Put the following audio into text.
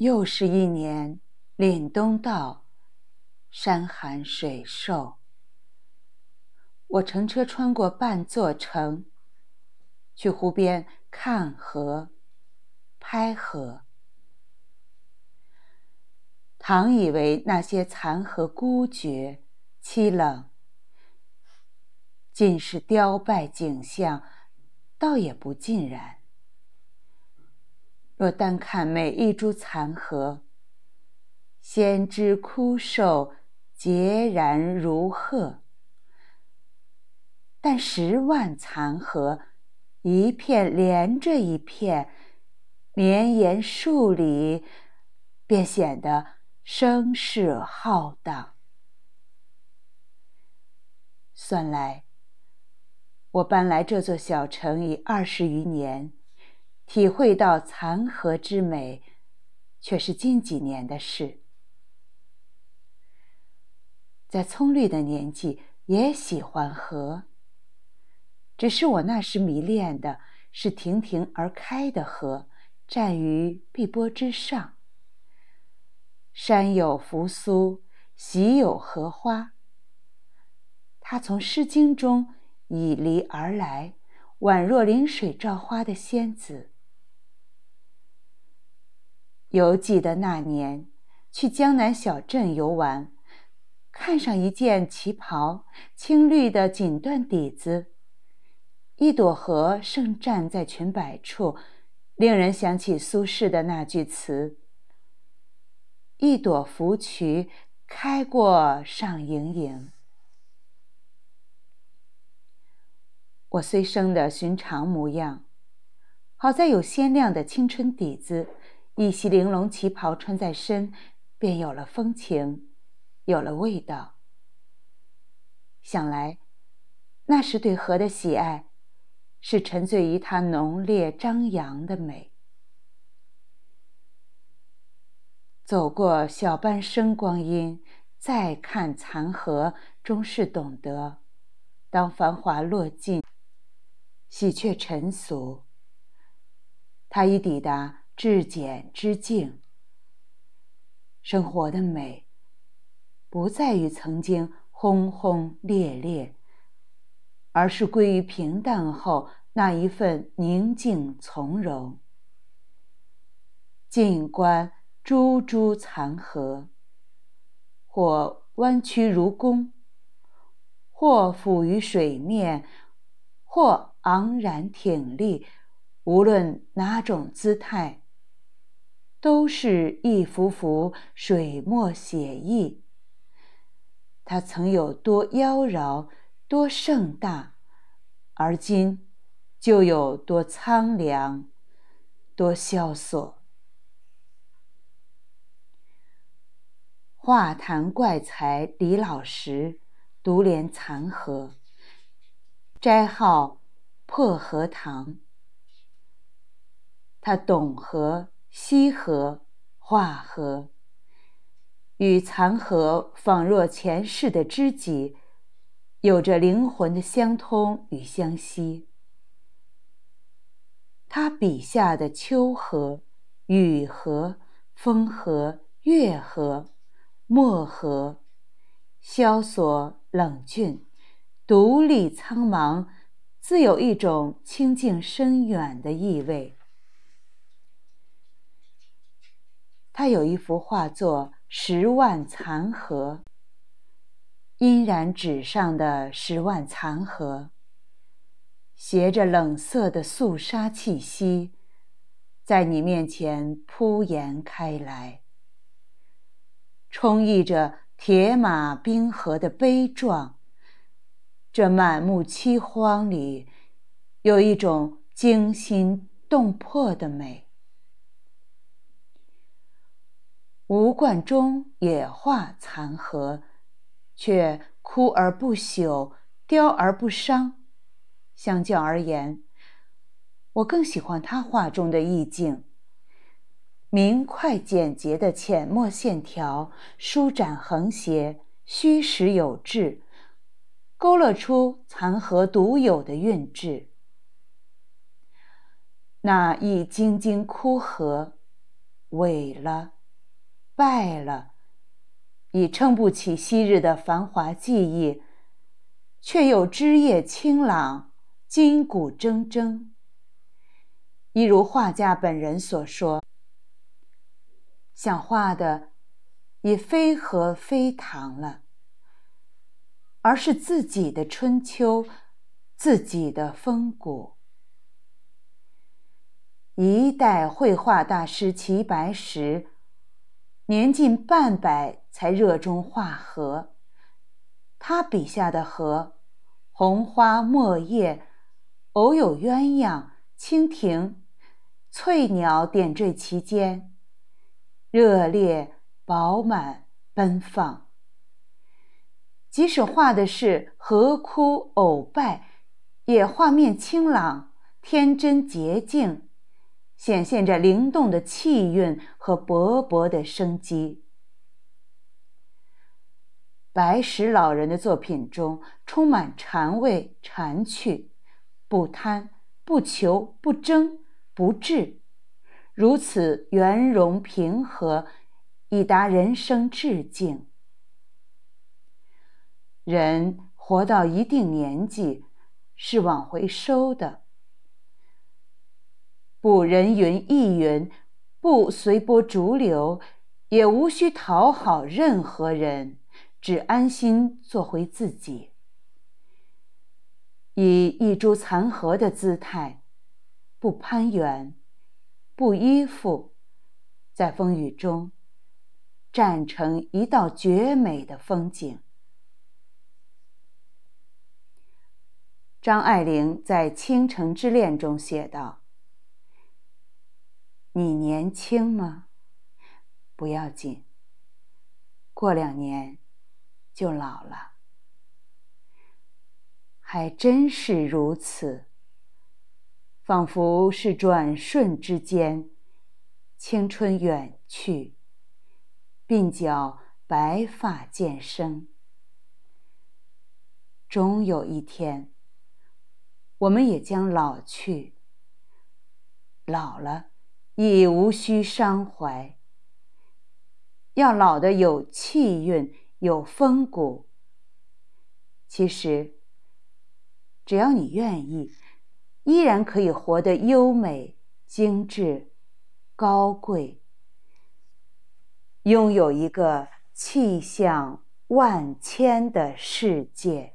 又是一年，凛冬到，山寒水瘦。我乘车穿过半座城，去湖边看河、拍河。倘以为那些残荷孤绝、凄冷，尽是凋败景象，倒也不尽然。若单看每一株残荷，先知枯瘦，孑然如鹤；但十万残荷，一片连着一片，绵延数里，便显得声势浩荡。算来，我搬来这座小城已二十余年。体会到残荷之美，却是近几年的事。在葱绿的年纪，也喜欢荷。只是我那时迷恋的是亭亭而开的荷，站于碧波之上。山有扶苏，喜有荷花。它从《诗经》中以离而来，宛若临水照花的仙子。犹记得那年去江南小镇游玩，看上一件旗袍，青绿的锦缎底子，一朵荷盛站在裙摆处，令人想起苏轼的那句词：“一朵芙蕖开过上盈盈。”我虽生的寻常模样，好在有鲜亮的青春底子。一袭玲珑旗袍穿在身，便有了风情，有了味道。想来，那时对荷的喜爱，是沉醉于它浓烈张扬的美。走过小半生光阴，再看残荷，终是懂得：当繁华落尽，喜鹊沉俗。它已抵达。至简之境，生活的美，不在于曾经轰轰烈烈，而是归于平淡后那一份宁静从容。静观株株残荷，或弯曲如弓，或浮于水面，或昂然挺立，无论哪种姿态。都是一幅幅水墨写意。它曾有多妖娆，多盛大，而今就有多苍凉，多萧索。画坛怪才李老石独怜残荷，斋号破荷堂。他懂荷。西河、化河，与残荷仿若前世的知己，有着灵魂的相通与相惜。他笔下的秋荷、雨荷、风荷、月荷、墨荷，萧索冷峻，独立苍茫，自有一种清静深远的意味。他有一幅画作《十万残荷》，阴然纸上的十万残荷，携着冷色的肃杀气息，在你面前铺延开来，充溢着铁马冰河的悲壮。这满目凄荒里，有一种惊心动魄的美。吴冠中也画残荷，却枯而不朽，凋而不伤。相较而言，我更喜欢他画中的意境：明快简洁的浅墨线条，舒展横斜，虚实有致，勾勒出残荷独有的韵致。那一茎茎枯荷。萎了，败了，已撑不起昔日的繁华记忆，却又枝叶清朗，筋骨铮铮。一如画家本人所说：“想画的已非和非塘了，而是自己的春秋，自己的风骨。”一代绘画大师齐白石，年近半百才热衷画荷。他笔下的荷，红花墨叶，偶有鸳鸯、蜻蜓、翠鸟点缀其间，热烈、饱满、奔放。即使画的是荷枯藕败，也画面清朗、天真、洁净。显现着灵动的气韵和勃勃的生机。白石老人的作品中充满禅味、禅趣，不贪、不求、不争、不智，如此圆融平和，已达人生至境。人活到一定年纪，是往回收的。不人云亦云，不随波逐流，也无需讨好任何人，只安心做回自己，以一株残荷的姿态，不攀援，不依附，在风雨中站成一道绝美的风景。张爱玲在《倾城之恋》中写道。你年轻吗？不要紧，过两年就老了。还真是如此，仿佛是转瞬之间，青春远去，鬓角白发渐生。终有一天，我们也将老去，老了。已无需伤怀。要老的有气韵，有风骨。其实，只要你愿意，依然可以活得优美、精致、高贵，拥有一个气象万千的世界。